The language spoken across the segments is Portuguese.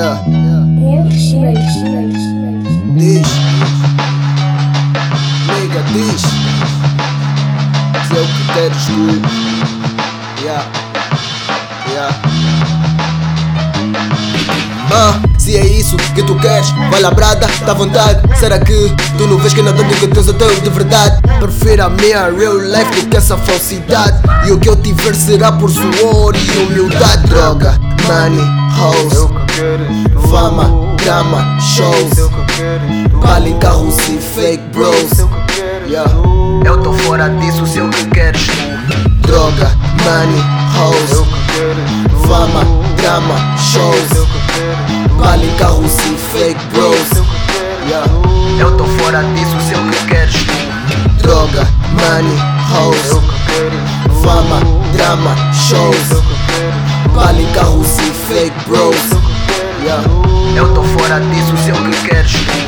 Yeah. Yeah. Diz. Liga, diz. Se é o que queres tu. Yeah. Yeah. Ah. Se é isso que tu queres, vai labrada, tá dá vontade. Será que tu não vês que é nada do que tens eu tenho de verdade? Prefiro a minha real life do que essa falsidade. E o que eu tiver será por suor e humildade. Droga, money, house drama, shows. Bala em carros e fake bros. Yeah. Eu tô fora disso, sei o que queres tu Droga, money, hoes, fama, drama, shows. Bala em carros e fake bros. Yeah. Eu tô fora disso, sei o que queres tu Droga, money, hoes. Fama, drama, shows. Bala em carros e fake bros. Yeah. Eu tô sei o que queres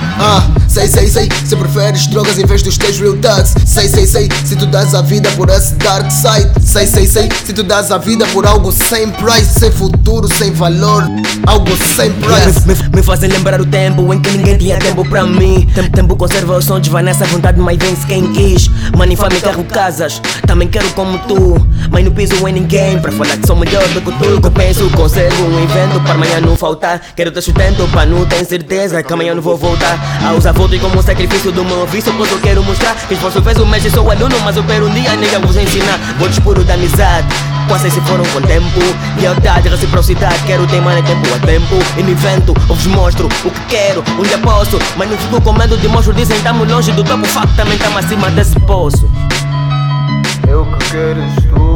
sei, sei, sei, se preferes drogas em vez dos teus real thugs Sei, sei, sei, se tu dás a vida por esse dark side. Sei, sei, sei, se tu dás a vida por algo sem price Sem futuro, sem valor, algo sem price. Me, me, me fazem lembrar o tempo em que ninguém tinha tempo pra mim. Tempo, tempo conserva os sonhos, vai nessa vontade, mas vence quem quis. Money, fama, carro, casas, também quero como tu. Mas não piso em ninguém, pra falar que sou melhor do que tu. Que penso, conservo um evento para amanhã não faltar. Quero ter sustento para não ter certeza que amanhã não vou voltar. A usar como um sacrifício do meu vício Pois eu quero mostrar que esforço fez o mestre Sou aluno, mas eu quero um dia nem vos ensinar. Votos puro da amizade Quase se foram com tempo. Lealdade, reciprocidade Quero teimar em tempo a tempo. E me invento, eu vos mostro o que quero dia posso, mas não fico com medo de monstro Dizem tamo longe do topo, facto também tamo acima desse poço. É o que queres tu